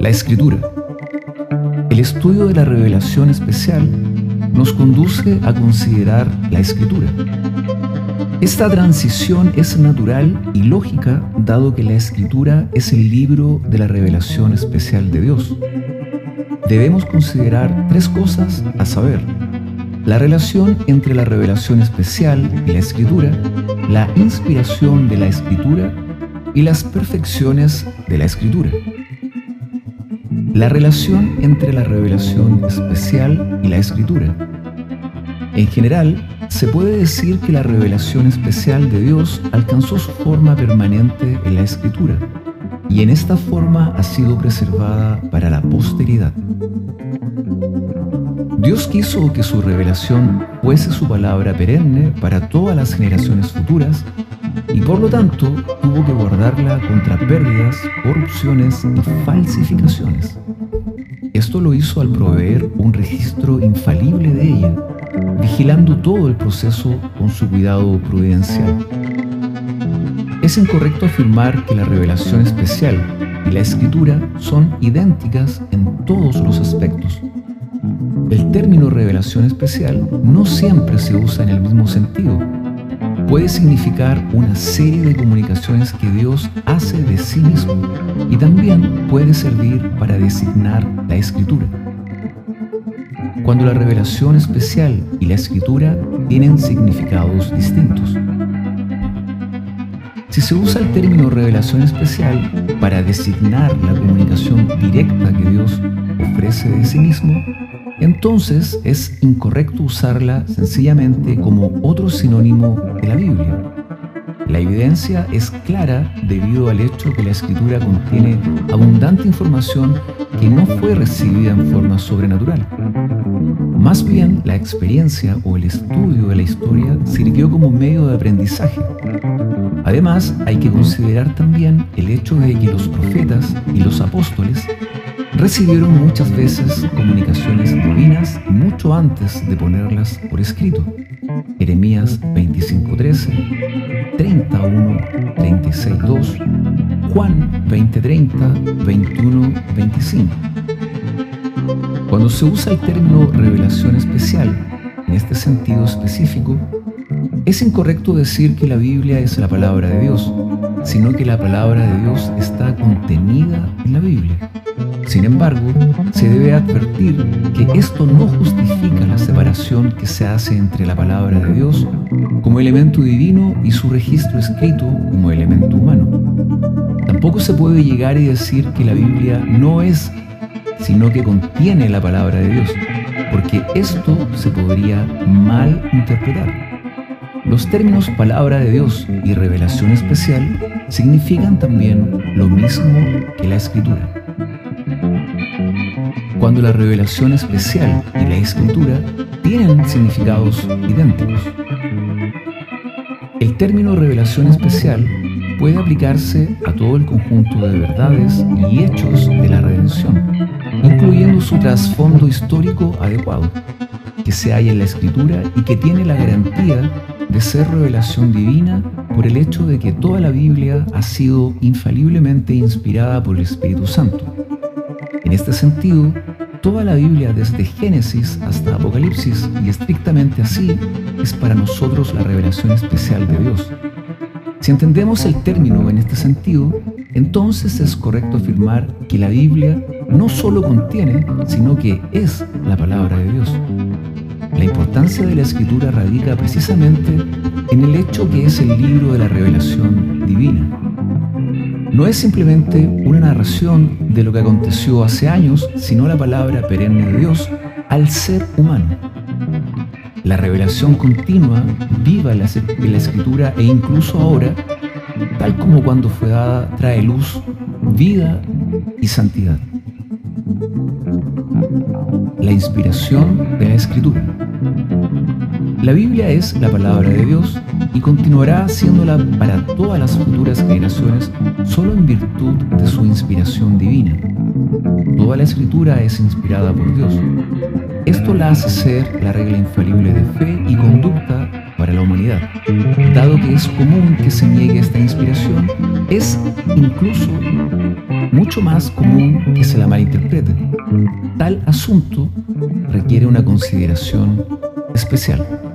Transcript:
La escritura. El estudio de la revelación especial nos conduce a considerar la escritura. Esta transición es natural y lógica dado que la escritura es el libro de la revelación especial de Dios. Debemos considerar tres cosas a saber. La relación entre la revelación especial y la escritura, la inspiración de la escritura y las perfecciones de la escritura. La relación entre la revelación especial y la escritura. En general, se puede decir que la revelación especial de Dios alcanzó su forma permanente en la escritura y en esta forma ha sido preservada para la posteridad. Dios quiso que su revelación fuese su palabra perenne para todas las generaciones futuras y por lo tanto tuvo que guardarla contra pérdidas, corrupciones y falsificaciones. Esto lo hizo al proveer un registro infalible de ella, vigilando todo el proceso con su cuidado prudencial. Es incorrecto afirmar que la revelación especial y la escritura son idénticas en todos los aspectos. El término revelación especial no siempre se usa en el mismo sentido, puede significar una serie de comunicaciones que Dios hace de sí mismo y también puede servir para designar la escritura. Cuando la revelación especial y la escritura tienen significados distintos. Si se usa el término revelación especial para designar la comunicación directa que Dios de sí mismo, entonces es incorrecto usarla sencillamente como otro sinónimo de la Biblia. La evidencia es clara debido al hecho que la escritura contiene abundante información que no fue recibida en forma sobrenatural. Más bien, la experiencia o el estudio de la historia sirvió como medio de aprendizaje. Además, hay que considerar también el hecho de que los profetas y los apóstoles recibieron muchas veces comunicaciones divinas mucho antes de ponerlas por escrito. Jeremías 25:13, 31, 36:2, Juan 20:30, 21, 25. Cuando se usa el término revelación especial en este sentido específico, es incorrecto decir que la Biblia es la palabra de Dios, sino que la palabra de Dios está contenida en la Biblia. Sin embargo, se debe advertir que esto no justifica la separación que se hace entre la palabra de Dios como elemento divino y su registro escrito como elemento humano. Tampoco se puede llegar y decir que la Biblia no es, sino que contiene la palabra de Dios, porque esto se podría mal interpretar. Los términos palabra de Dios y revelación especial significan también lo mismo que la escritura cuando la revelación especial y la escritura tienen significados idénticos. El término revelación especial puede aplicarse a todo el conjunto de verdades y hechos de la redención, incluyendo su trasfondo histórico adecuado, que se halla en la escritura y que tiene la garantía de ser revelación divina por el hecho de que toda la Biblia ha sido infaliblemente inspirada por el Espíritu Santo. En este sentido, toda la Biblia desde Génesis hasta Apocalipsis, y estrictamente así, es para nosotros la revelación especial de Dios. Si entendemos el término en este sentido, entonces es correcto afirmar que la Biblia no solo contiene, sino que es la palabra de Dios. La importancia de la escritura radica precisamente en el hecho que es el libro de la revelación divina. No es simplemente una narración de lo que aconteció hace años, sino la palabra perenne de Dios al ser humano. La revelación continua, viva en la, escritura e incluso ahora, tal como cuando fue dada, trae luz, vida y santidad. La inspiración de la escritura. La Biblia es la palabra de Dios y continuará siéndola para todas las futuras generaciones solo en virtud de su inspiración divina. Toda la escritura es inspirada por Dios. Esto la hace ser la regla infalible de fe y conducta para la humanidad. Dado que es común que se niegue esta inspiración, es incluso mucho más común que se la malinterprete. Tal asunto requiere una consideración especial.